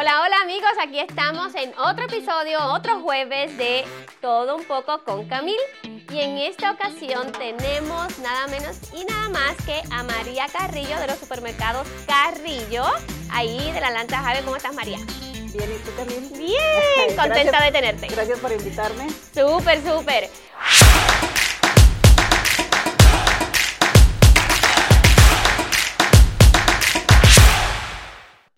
Hola, hola amigos, aquí estamos en otro episodio, otro jueves de Todo un poco con Camil. Y en esta ocasión tenemos nada menos y nada más que a María Carrillo de los supermercados Carrillo, ahí de la Lanta Jave. ¿Cómo estás, María? Bien, ¿y tú también? Bien, contenta Gracias- de tenerte. Gracias por invitarme. Súper, súper.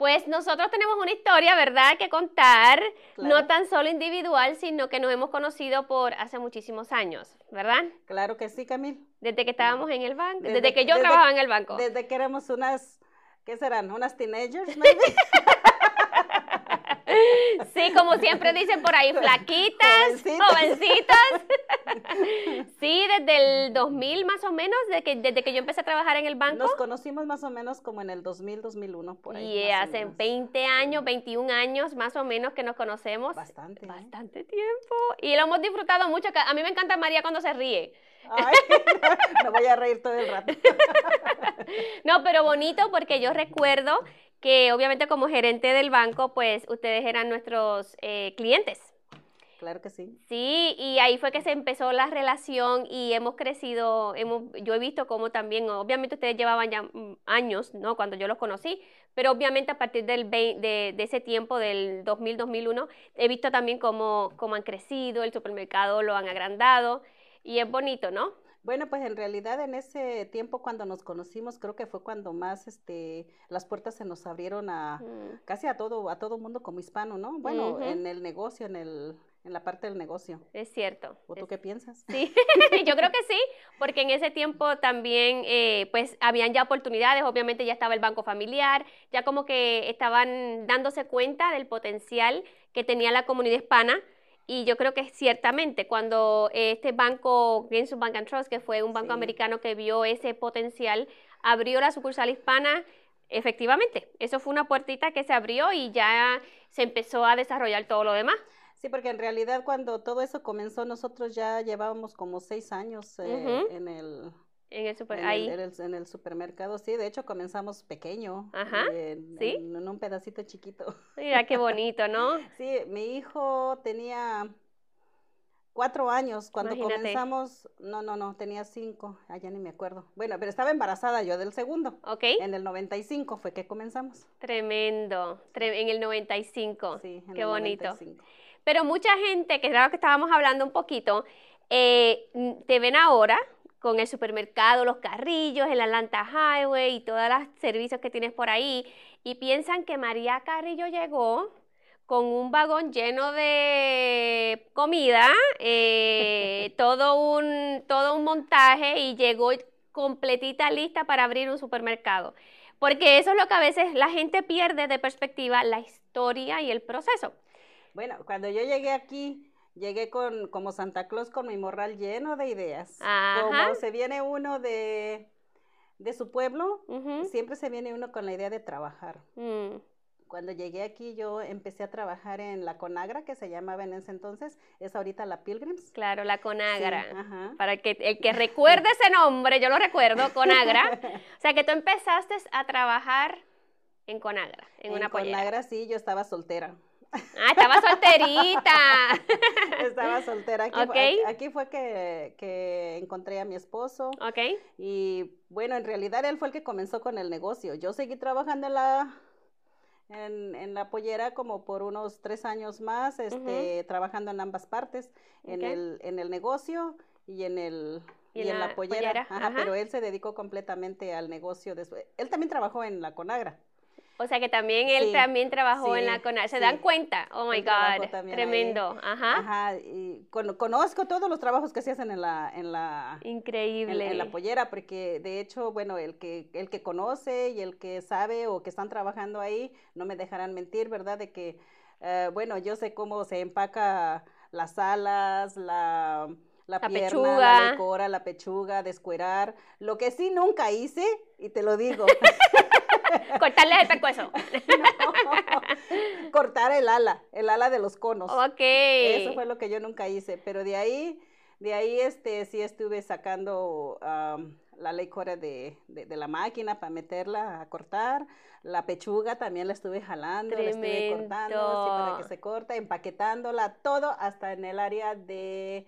Pues nosotros tenemos una historia, ¿verdad?, que contar, no tan solo individual, sino que nos hemos conocido por hace muchísimos años, ¿verdad? Claro que sí, Camil. Desde que estábamos en el banco, desde, Desde- que yo desde- trabajaba en el banco. Desde que éramos unas, ¿qué serán? Unas teenagers, maybe? Sí, como siempre dicen por ahí, flaquitas, Jovencitas. jovencitas. Sí, desde el 2000 más o menos, desde que, desde que yo empecé a trabajar en el banco. Nos conocimos más o menos como en el 2000, 2001, por ahí. Y hace menos. 20 años, 21 años más o menos que nos conocemos. Bastante. ¿eh? Bastante tiempo. Y lo hemos disfrutado mucho. A mí me encanta María cuando se ríe. Ay, me voy a reír todo el rato. No, pero bonito porque yo recuerdo que obviamente como gerente del banco, pues ustedes eran nuestros eh, clientes. Claro que sí. Sí, y ahí fue que se empezó la relación y hemos crecido, hemos, yo he visto cómo también, obviamente ustedes llevaban ya mm, años, ¿no? Cuando yo los conocí, pero obviamente a partir del de, de ese tiempo, del 2000-2001, he visto también cómo, cómo han crecido, el supermercado lo han agrandado y es bonito, ¿no? Bueno, pues en realidad en ese tiempo cuando nos conocimos, creo que fue cuando más este, las puertas se nos abrieron a Mm. casi a todo, a todo mundo como hispano, ¿no? Bueno, en el negocio, en el, en la parte del negocio. Es cierto. ¿O tú es- qué piensas? Sí, yo creo que sí, porque en ese tiempo también, eh, pues, habían ya oportunidades, obviamente ya estaba el banco familiar, ya como que estaban dándose cuenta del potencial que tenía la comunidad hispana, y yo creo que ciertamente cuando este banco, Greensill Bank and Trust, que fue un banco Sí. americano que vio ese potencial, abrió la sucursal hispana, efectivamente, eso fue una puertita que se abrió y ya se empezó a desarrollar todo lo demás. Sí, porque en realidad cuando todo eso comenzó, nosotros ya llevábamos como seis años eh, en el, En el super, en, ahí. el, en el- en el supermercado. Sí, de hecho comenzamos pequeño, Ajá, en, ¿sí? en- un pedacito chiquito. Mira qué bonito, ¿no? Sí, mi hijo tenía cuatro años cuando Imagínate. comenzamos. No, no, no, tenía cinco. Ah, ya ni me acuerdo. Bueno, pero estaba embarazada yo del segundo. ¿Ok? En el 95 fue que comenzamos. Tremendo. Tre- en el 95. Sí, en Qué el bonito. 95. Pero mucha gente, que era lo que estábamos hablando un poquito, eh, te ven ahora con el supermercado, los carrillos, el Atlanta Highway y todos los servicios que tienes por ahí y piensan que María Carrillo llegó con un vagón lleno de comida, eh, todo, un, todo un montaje y llegó completita lista para abrir un supermercado. Porque eso es lo que a veces la gente pierde de perspectiva, la historia y el proceso. Bueno, cuando yo llegué aquí, llegué con como Santa Claus con mi morral lleno de ideas. Ajá. Como se viene uno de, de su pueblo, siempre se viene uno con la idea de trabajar. Mm, Cuando llegué aquí, yo empecé a trabajar en la Conagra, que se llamaba en ese entonces, es ahorita la Pilgrims. claro, la Sí, Conagra. ajá. Para que, el que recuerde ese nombre, yo lo recuerdo, Conagra. O sea, que tú empezaste a trabajar en Conagra, en, una pollera. Conagra sí, yo estaba soltera. Ah, estaba solterita. estaba soltera. Aquí, Ok. fue, aquí- fue que, que encontré a mi esposo. ok, Y bueno, en realidad él fue el que comenzó con el negocio. Yo seguí trabajando en la, en, en la pollera como por unos tres años más, este, trabajando en ambas partes, en, el, en el negocio y en el Y y en la la pollera. pollera, Ajá, ajá. pero él se dedicó completamente al negocio. De su- Él también trabajó en la Conagra. O sea que también él Sí, también trabajó en la Conagra. ¿Se sí. dan cuenta? Oh my God, ahí. tremendo. Ajá, Ajá, y con- conozco todos los trabajos que se hacen en la, en la, en, increíble. en la pollera, porque de hecho, bueno, el que, el que conoce y el que sabe o que están trabajando ahí, no me dejarán mentir, ¿verdad? De que, eh, bueno, yo sé cómo se empaca las alas, la, la, La pierna, pechuga. la lecora, la pechuga, descuerar. Lo que sí nunca hice, y te lo digo, Cortarles el pescuezo. cortar el ala, el ala de los conos. ok. Eso fue lo que yo nunca hice, pero de ahí, de ahí este, sí estuve sacando la licora de, de, de la máquina para meterla a cortar. La pechuga también la estuve jalando, la estuve cortando así para que se corte, empaquetándola, todo hasta en el área de,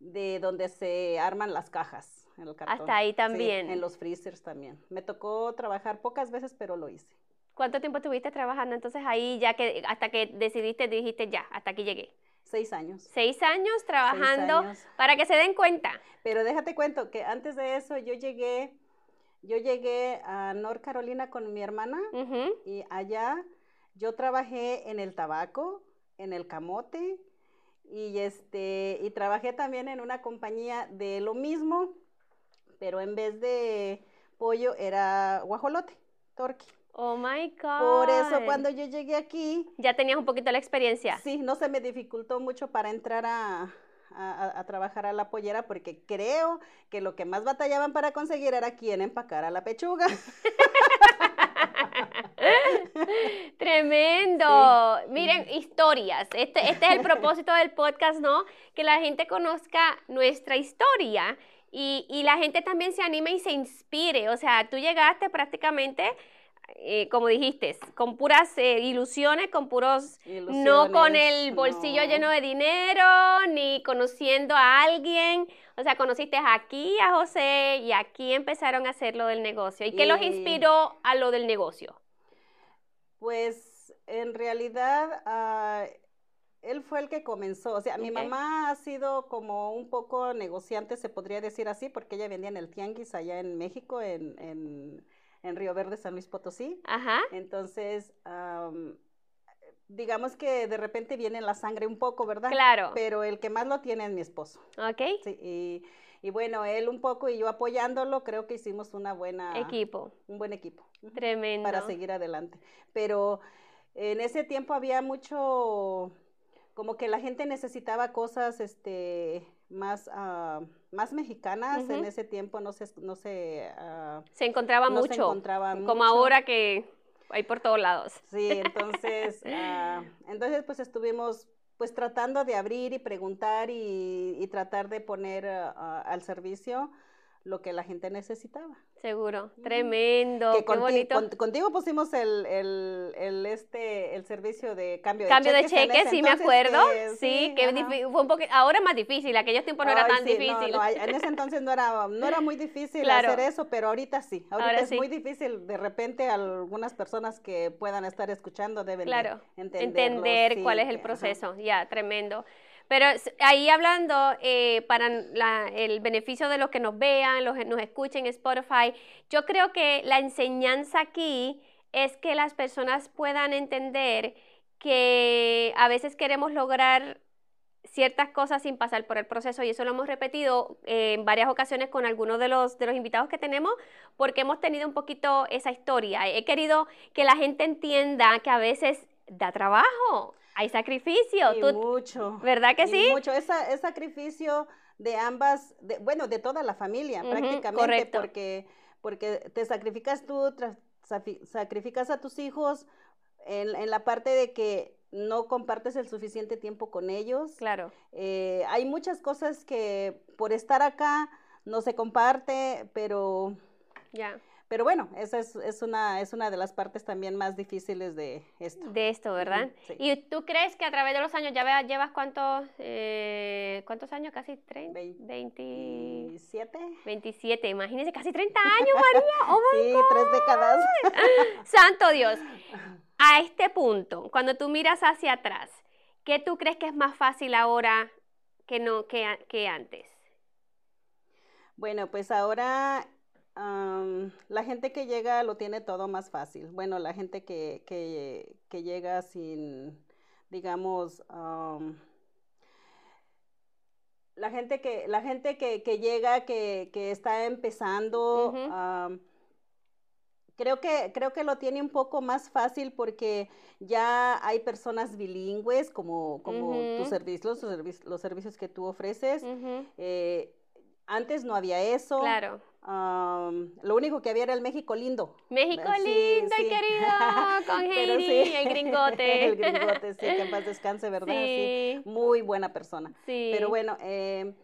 de donde se arman las cajas. En el cartón. Hasta ahí también. Sí, en los freezers también. Me tocó trabajar pocas veces, pero lo hice. ¿Cuánto tiempo estuviste trabajando entonces ahí ya que hasta que decidiste, dijiste ya, hasta aquí llegué? Seis años. Seis años trabajando Seis años. para que se den cuenta. Pero déjate cuento que antes de eso yo llegué, yo llegué a North Carolina con mi hermana uh -huh. y allá yo trabajé en el tabaco, en el camote y este y trabajé también en una compañía de lo mismo, pero en vez de pollo era guajolote, torque. Oh my God. Por eso cuando yo llegué aquí. Ya tenías un poquito la experiencia. Sí, no se me dificultó mucho para entrar a, a, a, trabajar a la pollera porque creo que lo que más batallaban para conseguir era quien empacara la pechuga. Tremendo. Sí. Miren, historias. Este, este es el propósito del podcast, ¿no? Que la gente conozca nuestra historia y, y la gente también se anime y se inspire. O sea, tú llegaste prácticamente eh, como dijiste, con puras eh, ilusiones, con puros, ilusiones, no con el bolsillo no. lleno de dinero, ni conociendo a alguien. O sea, conociste aquí a José y aquí empezaron a hacer lo del negocio. ¿Y qué y... los inspiró a lo del negocio? Pues en realidad uh, él fue el que comenzó. O sea, okay. mi mamá ha sido como un poco negociante, se podría decir así, porque ella vendía en el Tianguis allá en México, en, en en Río Verde, San Luis Potosí. Ajá. Entonces, um, digamos que de repente viene en la sangre un poco, ¿verdad? Claro. Pero el que más lo tiene es mi esposo. Ok. Sí, y, y, bueno, él un poco y yo apoyándolo, creo que hicimos una buena... Equipo. Un buen equipo. Tremendo. Para seguir adelante. Pero en ese tiempo había mucho, como que la gente necesitaba cosas, este más, uh, más mexicanas uh -huh. en ese tiempo no se, no se, uh, se encontraba no mucho, se encontraba como mucho. ahora que hay por todos lados. Sí, entonces, uh, entonces pues estuvimos pues tratando de abrir y preguntar y, y tratar de poner al servicio lo que la gente necesitaba. Seguro, tremendo, que qué bonito. Con, contigo pusimos el, el, el, este, el servicio de cambio de cambio cheques. de cheques, sí entonces, me acuerdo. Que, sí, sí, que fue un poco, ahora es más difícil, aquellos tiempos no era tan sí, difícil. No, no, en ese entonces no era, no era muy difícil Claro. hacer eso, pero ahorita sí. Ahorita Ahora es sí. muy difícil. De repente algunas personas que puedan estar escuchando deben Claro, entender cuál es el ajá. proceso, ya, tremendo. Pero ahí hablando, eh, para la- el beneficio de los que nos vean, los que nos escuchen en Spotify, yo creo que la enseñanza aquí es que las personas puedan entender que a veces queremos lograr ciertas cosas sin pasar por el proceso y eso lo hemos repetido eh, en varias ocasiones con algunos de los, de los invitados que tenemos porque hemos tenido un poquito esa historia. He querido que la gente entienda que a veces da trabajo, hay sacrificio. Y Tú- mucho. ¿Verdad que y sí? Mucho. Esa, es sacrificio de ambas, de, bueno, de toda la familia Ujú, prácticamente, correcto. porque, porque te sacrificas tú, sacrificas a tus hijos en, en la parte de que no compartes el suficiente tiempo con ellos. Claro, Eh, hay muchas cosas que por estar acá no se comparte, pero, ya. Pero bueno, esa es, es, una, es una de las partes también más difíciles de esto. De esto, ¿verdad? Sí. ¿Y tú crees que a través de los años ya llevas cuántos, eh, cuántos años? Casi 30, Vein- 20, ¿Y siete? 27, imagínense, casi 30 años, María. Oh my Sí, tres décadas. Santo Dios. A este punto, cuando tú miras hacia atrás, ¿qué tú crees que es más fácil ahora que, no, que, que antes? Bueno, pues ahora am, la gente que llega lo tiene todo más fácil. Bueno, la gente que, que, que llega sin, digamos, am, la gente que, la gente que, que llega, que, que está empezando, creo que, creo que lo tiene un poco más fácil porque ya hay personas bilingües como, como Ujú. tus servicios, los, servi- los servicios que tú ofreces. Eh, antes no había eso. Claro. Am, lo único que había era el México lindo. México Sí, lindo y querido, con Heidi, sí. el gringote. el gringote, sí, que en paz descanse, ¿verdad? Sí. Muy buena persona. Sí. Pero bueno, eh,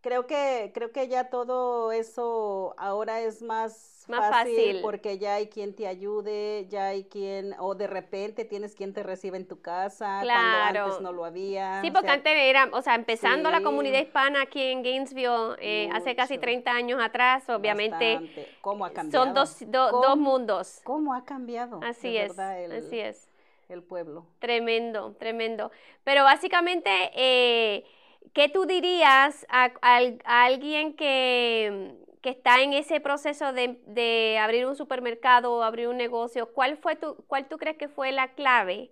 creo que creo que ya todo eso ahora es más, Más fácil, fácil. porque ya hay quien te ayude, ya hay quien o de repente tienes quien te recibe en tu casa cuando Claro. antes no lo había. Sí, porque sea, antes era, o sea, empezando la comunidad hispana aquí en Gainesville eh, hace casi Mucho. 30 años atrás, obviamente bastante. ¿Cómo ha cambiado? son dos, do- ¿Cómo- dos mundos. ¿Cómo ha cambiado? Así es, verdad, el, así es. el pueblo. Tremendo, tremendo. Pero básicamente, eh, ¿qué tú dirías a, al- a alguien que, que está en ese proceso de, de abrir un supermercado o abrir un negocio? ¿Cuál, fue tu, ¿Cuál tú crees que fue la clave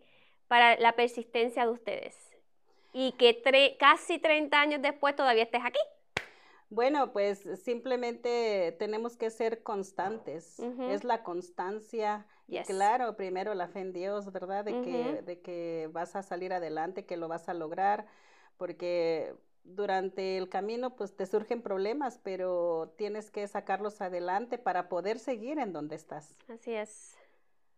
para la persistencia de ustedes? Y que tre- casi 30 años después todavía estés aquí. Bueno, pues simplemente tenemos que ser constantes. Es la constancia. Y Yes. claro, primero la fe en Dios, ¿verdad? De que, de que vas a salir adelante, que lo vas a lograr, porque durante el camino pues te surgen problemas, pero tienes que sacarlos adelante para poder seguir en donde estás, Así es,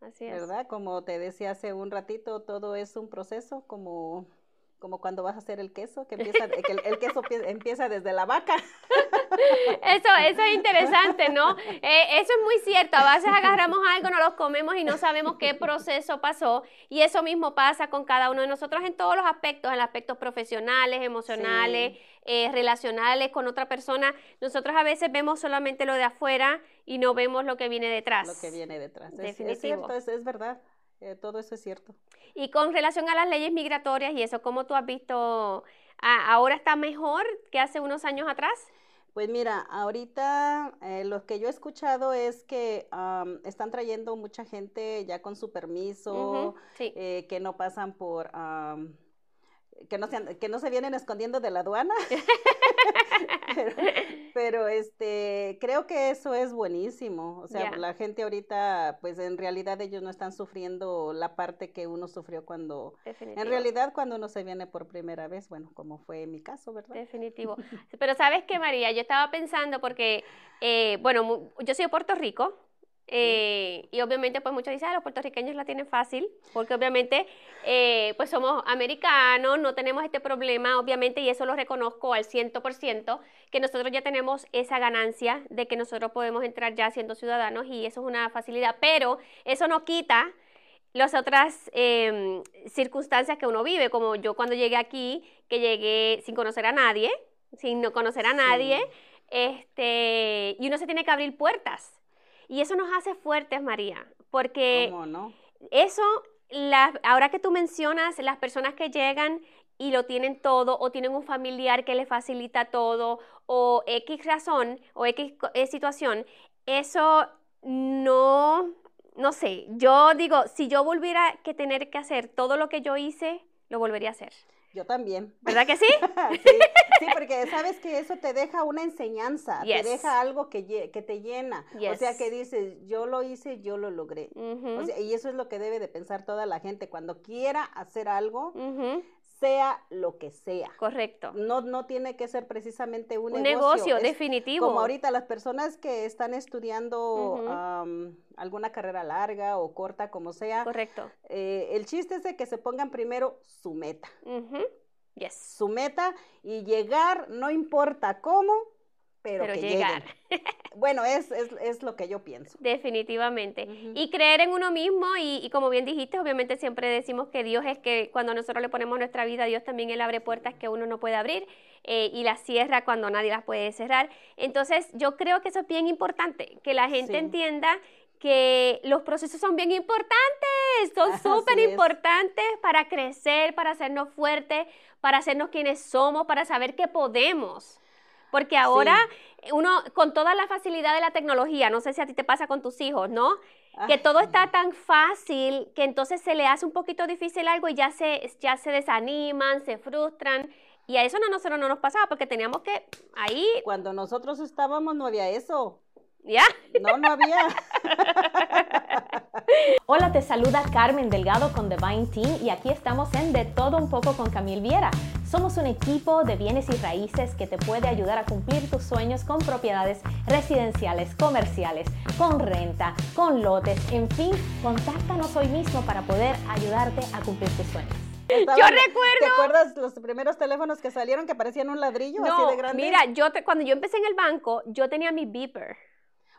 así es. ¿verdad? Como te decía hace un ratito, todo es un proceso, como, como cuando vas a hacer el queso, que empieza, que el, el queso pie- empieza desde la vaca. Eso, eso es interesante, ¿no? Eh, eso es muy cierto. A veces agarramos algo, nos lo comemos y no sabemos qué proceso pasó. Y eso mismo pasa con cada uno de nosotros en todos los aspectos, en los aspectos profesionales, emocionales, eh, relacionales con otra persona. Nosotros a veces vemos solamente lo de afuera y no vemos lo que viene detrás. lo que viene detrás. Es- Es, Definitivo. cierto, es, es verdad. Eh, todo eso es cierto. Y con relación a las leyes migratorias y eso, ¿cómo tú has visto? ¿Ahora está mejor que hace unos años atrás? Pues mira, ahorita eh, lo que yo he escuchado es que am, están trayendo mucha gente ya con su permiso, sí. eh, que no pasan por, am, que no se, que no se vienen escondiendo de la aduana. pero, pero, este, creo que eso es buenísimo. O sea, la gente ahorita, pues en realidad ellos no están sufriendo la parte que uno sufrió cuando, Definitivo. en realidad cuando uno se viene por primera vez, bueno, como fue mi caso, ¿verdad? Definitivo. Pero sabes qué, María, yo estaba pensando porque, eh, bueno, yo soy de Puerto Rico eh, y obviamente pues muchos dicen, ah, los puertorriqueños la tienen fácil, porque obviamente eh, pues somos americanos, no tenemos este problema, obviamente, y eso lo reconozco al 100%, que nosotros ya tenemos esa ganancia de que nosotros podemos entrar ya siendo ciudadanos y eso es una facilidad, pero eso no quita las otras em, circunstancias que uno vive, como yo cuando llegué aquí, que llegué sin conocer a nadie, sin no conocer a Sí. nadie, este, y uno se tiene que abrir puertas. Y eso nos hace fuertes, María, porque ¿Cómo no? eso, la- ahora que tú mencionas, las personas que llegan y lo tienen todo, o tienen un familiar que les facilita todo, o X razón, o X eh, situación, eso no, no sé, yo digo, si yo volviera que tener que hacer todo lo que yo hice, lo volvería a hacer. Yo también. ¿Verdad que sí? sí, sí, porque sabes que eso te deja una enseñanza, Yes. te deja algo que, que te llena. O sea, que dices, yo lo hice, yo lo logré. Ujú, O sea, y eso es lo que debe de pensar toda la gente. Cuando quiera hacer algo, sea lo que sea. Correcto. No, no tiene que ser precisamente un, Un negocio, es definitivo. Como ahorita las personas que están estudiando am, alguna carrera larga o corta, como sea, Correcto. eh, el chiste es de que se pongan primero su meta. Yes. su meta y llegar, no importa cómo, pero, Pero que llegar. lleguen. Bueno, es, es, es lo que yo pienso. Definitivamente. Y creer en uno mismo y, y como bien dijiste, obviamente siempre decimos que Dios es que cuando nosotros le ponemos nuestra vida a Dios también Él abre puertas que uno no puede abrir eh, y las cierra cuando nadie las puede cerrar. Entonces yo creo que eso es bien importante, que la gente Sí. entienda que los procesos son bien importantes, son súper es. importantes para crecer, para hacernos fuertes, para hacernos quienes somos, para saber que podemos. Porque ahora uno, con toda la facilidad de la tecnología, no sé si a ti te pasa con tus hijos, ¿no? Que Ah, todo está tan fácil que entonces se le hace un poquito difícil algo y ya se, ya se desaniman, se frustran. Y a eso no, nosotros no nos pasaba porque teníamos que ahí, Cuando nosotros estábamos no había eso. ¿ya? No, no había. Hola, te saluda Carmen Delgado con Divine Team y aquí estamos en De Todo Un poco con Camil Viera. Somos un equipo de bienes y raíces que te puede ayudar a cumplir tus sueños con propiedades residenciales, comerciales, con renta, con lotes, en fin, contáctanos hoy mismo para poder ayudarte a cumplir tus sueños. yo recuerdo. ¿Te acuerdas los primeros teléfonos que salieron que parecían un ladrillo así de grande? Mira, yo cuando yo empecé en el banco, yo tenía mi beeper.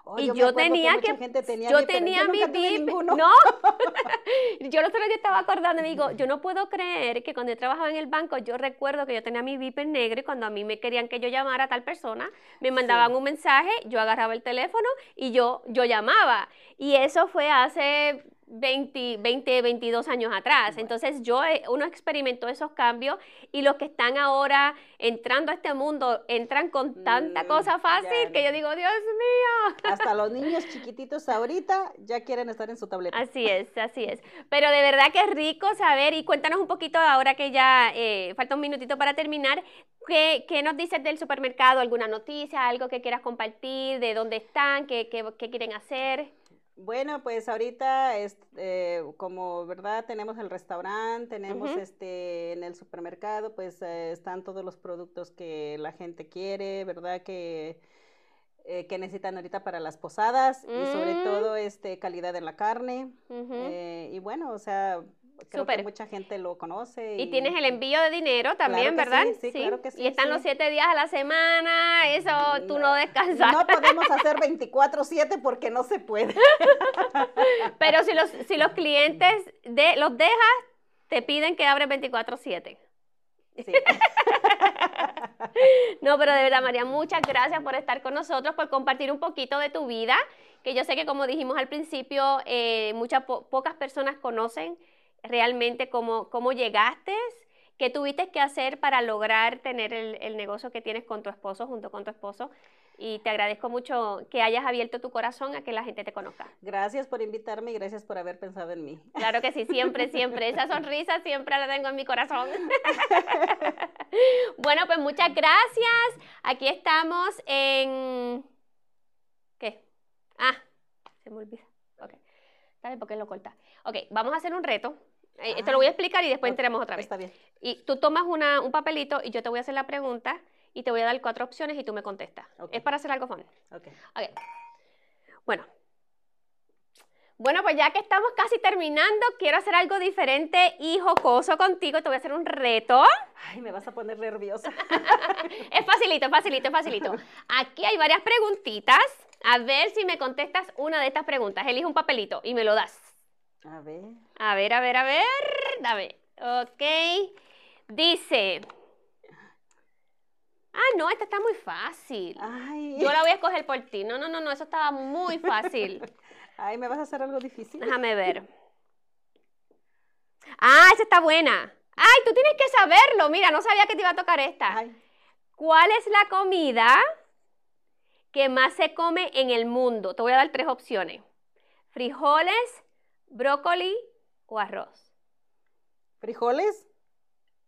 Oh, y yo que tenía que, gente tenía yo tenía yo mi ninguno. No, yo el otro día estaba acordando me digo, yo no puedo creer que cuando yo trabajaba en el banco, yo recuerdo que yo tenía mi beeper negro y cuando a mí me querían que yo llamara a tal persona, me mandaban un mensaje, yo agarraba el teléfono y yo, yo llamaba. Y eso fue hace 20, 20, 22 años atrás. Entonces yo, eh, uno experimentó esos cambios y los que están ahora entrando a este mundo entran con tanta Mm, cosa fácil que yo digo, Dios mío. Hasta los niños chiquititos ahorita ya quieren estar en su tableta. Así es, así es. Pero de verdad que es rico saber y cuéntanos un poquito ahora que ya eh, falta un minutito para terminar. ¿Qué, qué nos dices del supermercado? ¿Alguna noticia? ¿Algo que quieras compartir? ¿De dónde están? ¿Qué, qué, qué quieren hacer? Bueno, pues ahorita, es, eh, como verdad, tenemos el restaurante, tenemos este en el supermercado, pues eh, están todos los productos que la gente quiere, verdad que eh, que necesitan ahorita para las posadas y sobre Mm. todo este calidad en la carne eh, y bueno, o sea, creo que mucha gente lo conoce Y tienes el envío de dinero también, Claro ¿verdad? sí, sí, claro que sí, Y están los siete días a la semana, eso tú no descansas. No podemos hacer 24/7 porque no se puede. Pero si los, si los clientes de, los dejas, te piden que abres 24/7. Sí. No, pero de verdad, María, muchas gracias por estar con nosotros, por compartir un poquito de tu vida, que yo sé que como dijimos al principio, eh, muchas po- pocas personas conocen realmente cómo, cómo llegaste, qué tuviste que hacer para lograr tener el, el negocio que tienes con tu esposo, junto con tu esposo. Y te agradezco mucho que hayas abierto tu corazón a que la gente te conozca. Gracias por invitarme y gracias por haber pensado en mí. Claro que sí, siempre, siempre. Esa sonrisa siempre la tengo en mi corazón. bueno, pues muchas gracias. Aquí estamos en... ¿Qué? Ah, se me olvida. Ok. ¿Sabes por qué lo corta? Ok, vamos a hacer un reto. Eh, Esto lo voy a explicar y después entremos otra vez. Está bien. Y tú tomas una, un papelito y yo te voy a hacer la pregunta y te voy a dar cuatro opciones y tú me contestas. Es para hacer algo fun. Ok. Ok. Bueno. Bueno, pues ya que estamos casi terminando, quiero hacer algo diferente y jocoso contigo. Te voy a hacer un reto. Ay, me vas a poner nerviosa. Es facilito, es facilito, es facilito. Aquí hay varias preguntitas. A ver si me contestas una de estas preguntas. Elige un papelito y me lo das. A ver. A ver, a ver, a ver. Dame. Ok. Dice. Ah, no, esta está muy fácil. Ay. Yo la voy a escoger por ti. No, no, no, no, eso estaba muy fácil. Ay, ¿me vas a hacer algo difícil? Déjame ver. Ah, esa está buena. Ay, tú tienes que saberlo. Mira, no sabía que te iba a tocar esta. Ay, ¿Cuál es la comida que más se come en el mundo? Te voy a dar tres opciones. Frijoles, brócoli o arroz. ¿Frijoles?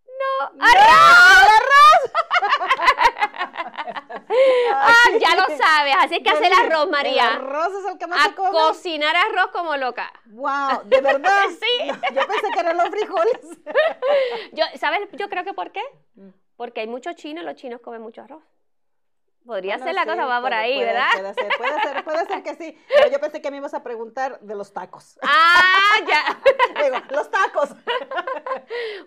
¡No! ¡Arroz! ah, ya lo sabes. Así que hacer arroz, El María. arroz es el que más A se come. cocinar arroz como loca. Wow, ¿de verdad? Sí. No, yo pensé que eran los frijoles. Yo, ¿Sabes? Yo creo que ¿por qué? Mm. Porque hay muchos chinos los chinos comen mucho arroz. Podría Bueno, ser la sí, cosa va por ahí, puede- ¿verdad? Puede ser, puede ser, puede ser que sí. Pero yo pensé que me ibas a preguntar de los tacos. Ah, ya. Digo, los tacos.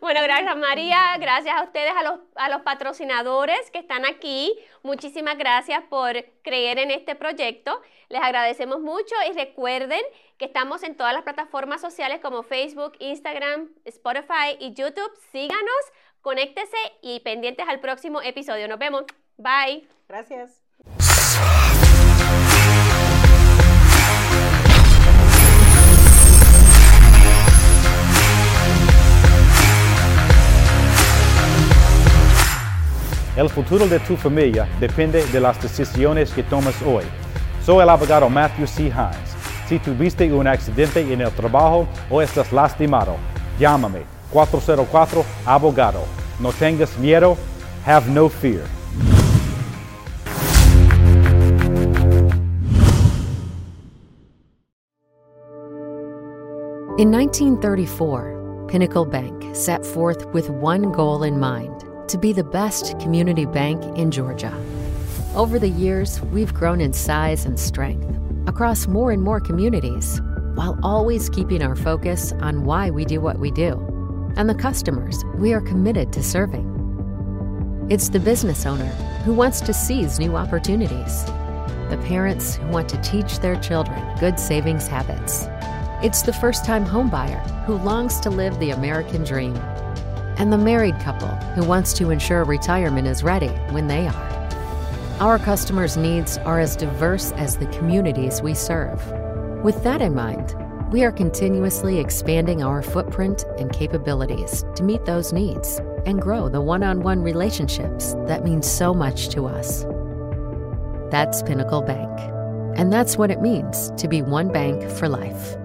Bueno, gracias María, gracias a ustedes, a los, a los patrocinadores que están aquí. Muchísimas gracias por creer en este proyecto. Les agradecemos mucho y recuerden que estamos en todas las plataformas sociales como Facebook, Instagram, Spotify y YouTube. Síganos, conéctese y pendientes al próximo episodio. Nos vemos. Bye. Gracias. El futuro de tu familia depende de las decisiones que tomas hoy. Soy el abogado Matthew C. Hines. Si tuviste un accidente en el trabajo o estás lastimado, llámame 404 abogado. No tengas miedo. Have no fear. In 1934, Pinnacle Bank set forth with one goal in mind to be the best community bank in Georgia. Over the years, we've grown in size and strength across more and more communities while always keeping our focus on why we do what we do and the customers we are committed to serving. It's the business owner who wants to seize new opportunities, the parents who want to teach their children good savings habits. It's the first time homebuyer who longs to live the American dream, and the married couple who wants to ensure retirement is ready when they are. Our customers' needs are as diverse as the communities we serve. With that in mind, we are continuously expanding our footprint and capabilities to meet those needs and grow the one on one relationships that mean so much to us. That's Pinnacle Bank. And that's what it means to be one bank for life.